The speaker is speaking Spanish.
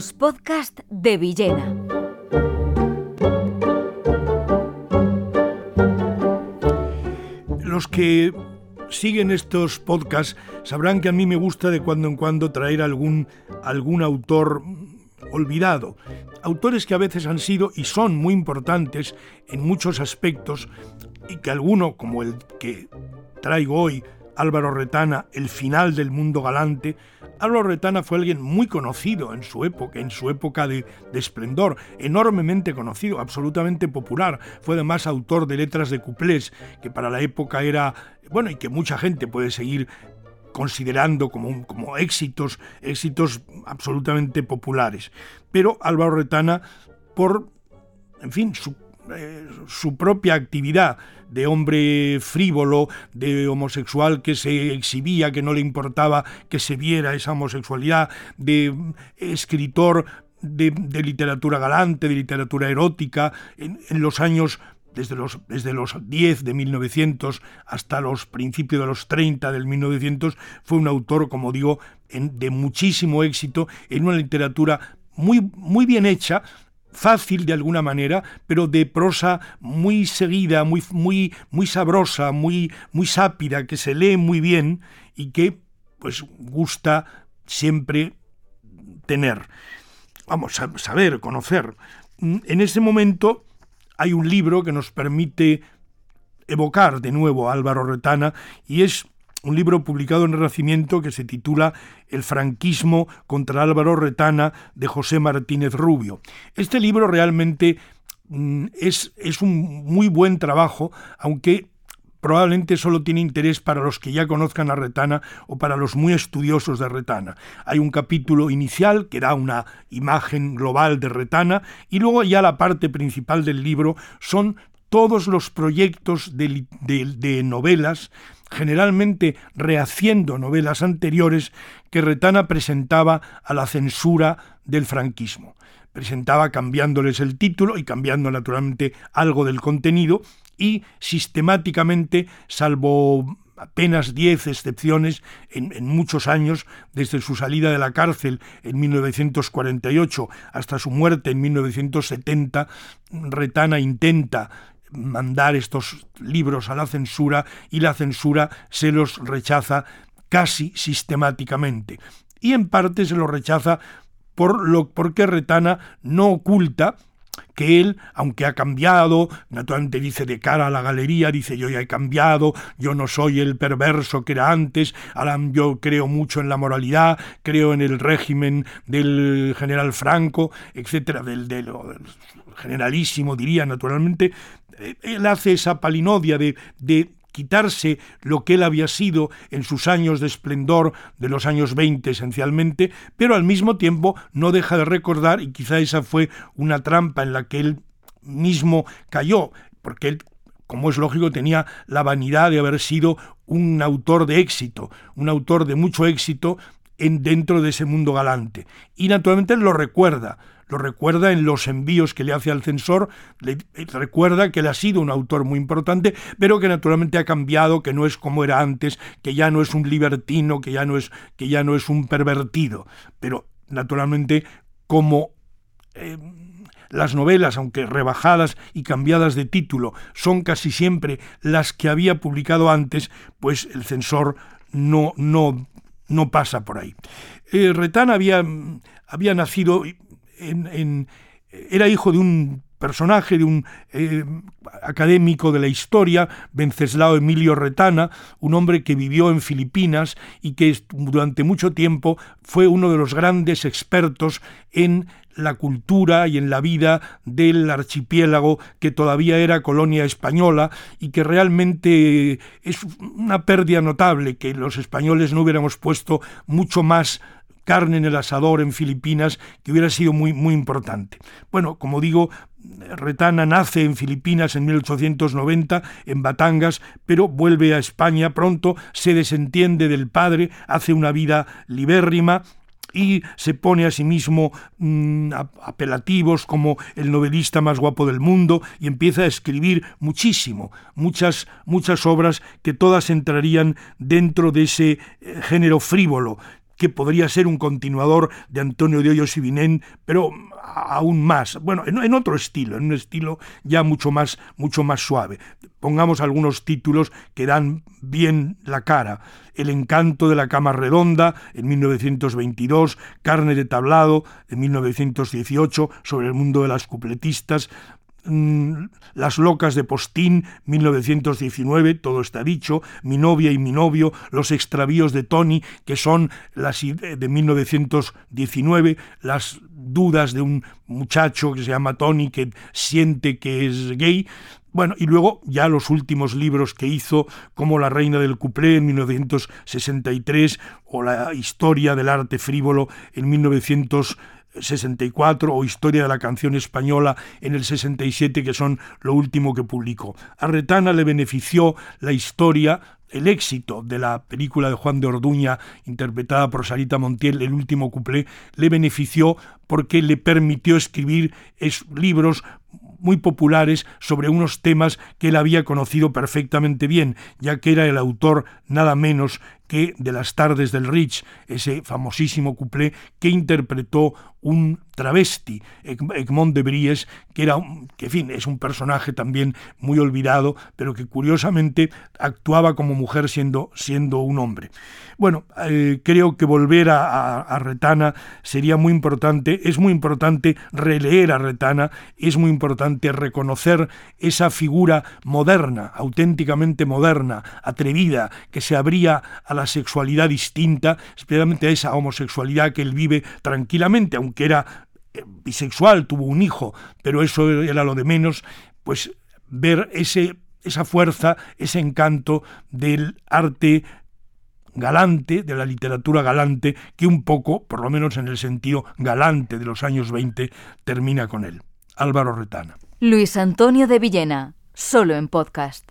Los podcasts de Villena. Los que siguen estos podcasts sabrán que a mí me gusta de cuando en cuando traer algún, algún autor olvidado. Autores que a veces han sido y son muy importantes en muchos aspectos y que alguno, como el que traigo hoy, Álvaro Retana, El final del mundo galante, Álvaro Retana fue alguien muy conocido en su época, en su época de, esplendor, enormemente conocido, absolutamente popular. Fue además autor de letras de cuplés, que para la época era, bueno, y que mucha gente puede seguir considerando como, como éxitos, éxitos absolutamente populares. Pero Álvaro Retana, por, en fin, su eh, su propia actividad de hombre frívolo, de homosexual que se exhibía, que no le importaba que se viera esa homosexualidad, de escritor de, literatura galante, de literatura erótica, en, los años desde los, desde los 10 de 1900 hasta los principios de los 30 del 1900, fue un autor, como digo, de muchísimo éxito en una literatura muy, muy bien hecha, fácil de alguna manera, pero de prosa muy seguida, muy, muy, muy sabrosa, muy, muy sápida, que se lee muy bien y que pues gusta siempre tener. Vamos a saber, conocer. En ese momento hay un libro que nos permite evocar de nuevo a Álvaro Retana y es un libro publicado en Renacimiento que se titula El franquismo contra Álvaro Retana de José Martínez Rubio. Este libro realmente mm, es, es un muy buen trabajo, aunque probablemente solo tiene interés para los que ya conozcan a Retana o para los muy estudiosos de Retana. Hay un capítulo inicial que da una imagen global de Retana y luego ya la parte principal del libro son todos los proyectos de, de novelas generalmente rehaciendo novelas anteriores que Retana presentaba a la censura del franquismo. Presentaba cambiándoles el título y cambiando naturalmente algo del contenido y sistemáticamente, salvo apenas diez excepciones en, en, muchos años, desde su salida de la cárcel en 1948 hasta su muerte en 1970, Retana intenta mandar estos libros a la censura y la censura se los rechaza casi sistemáticamente. Y en parte se los rechaza por lo porque Retana no oculta que él, aunque ha cambiado, naturalmente dice de cara a la galería, dice yo ya he cambiado, yo no soy el perverso que era antes, ahora yo creo mucho en la moralidad, creo en el régimen del general Franco, etcétera, del, del generalísimo diría naturalmente, eh, él hace esa palinodia de, de quitarse lo que él había sido en sus años de esplendor de los años 20 esencialmente, pero al mismo tiempo no deja de recordar, y quizá esa fue una trampa en la que él mismo cayó, porque él, como es lógico, tenía la vanidad de haber sido un autor de éxito, un autor de mucho éxito en, dentro de ese mundo galante. Y naturalmente él lo recuerda, lo recuerda en los envíos que le hace al censor, le, recuerda que él ha sido un autor muy importante, pero que naturalmente ha cambiado, que no es como era antes, que ya no es un libertino, que ya no es, que ya no es un pervertido. Pero naturalmente, como eh, las novelas, aunque rebajadas y cambiadas de título, son casi siempre las que había publicado antes, pues el censor no, no, no pasa por ahí. Eh, Retán había, había nacido era hijo de un personaje, de un eh, académico de la historia, Venceslao Emilio Retana, un hombre que vivió en Filipinas y que durante mucho tiempo fue uno de los grandes expertos en la cultura y en la vida del archipiélago que todavía era colonia española y que realmente es una pérdida notable que los españoles no hubiéramos puesto mucho más carne en el asador en Filipinas que hubiera sido muy, muy importante. Bueno, como digo, Retana nace en Filipinas en 1890, en Batangas, pero vuelve a España pronto, se desentiende del padre, hace una vida libérrima, y se pone a sí mismo mm, apelativos como el novelista más guapo del mundo y empieza a escribir muchísimo, muchas, muchas obras que todas entrarían dentro de ese eh, género frívolo que podría ser un continuador de Antonio de Hoyos y Vinén, pero aún más, bueno, en, otro estilo, en un estilo ya mucho más, mucho más suave. Pongamos algunos títulos que dan bien la cara. El encanto de la cama redonda en 1922, Carne de tablado en 1918, sobre el mundo de las cupletistas, Las locas de Postín, 1919, todo está dicho, Mi novia y mi novio, Los extravíos de Tony, que son las de 1919, las dudas de un muchacho que se llama Tony que siente que es gay, bueno, y luego ya los últimos libros que hizo, como La Reina del Cuplé en 1963 o La Historia del Arte Frívolo en 1963, 64 o Historia de la canción española en el 67, que son lo último que publicó. A Retana le benefició la historia el éxito de la película de Juan de Orduña, interpretada por Sarita Montiel, El último cuplé, le benefició porque le permitió escribir libros muy populares sobre unos temas que él había conocido perfectamente bien, ya que era el autor nada menos que de las tardes del Rich, ese famosísimo cuplé que interpretó un travesti, Egmont de Bries, que era, que fin, es un personaje también muy olvidado, pero que curiosamente actuaba como mujer siendo, siendo un hombre. Bueno, eh, creo que volver a, a, Retana sería muy importante, es muy importante releer a Retana, es muy importante reconocer esa figura moderna, auténticamente moderna, atrevida, que se abría a la sexualidad distinta, especialmente a esa homosexualidad que él vive tranquilamente, aunque era eh, bisexual, tuvo un hijo, pero eso era lo de menos, pues ver ese, esa fuerza, ese encanto del arte galante, de la literatura galante, que un poco, por lo menos en el sentido galante de los años 20, termina con él. Álvaro Retana. Luis Antonio de Villena, solo en podcast.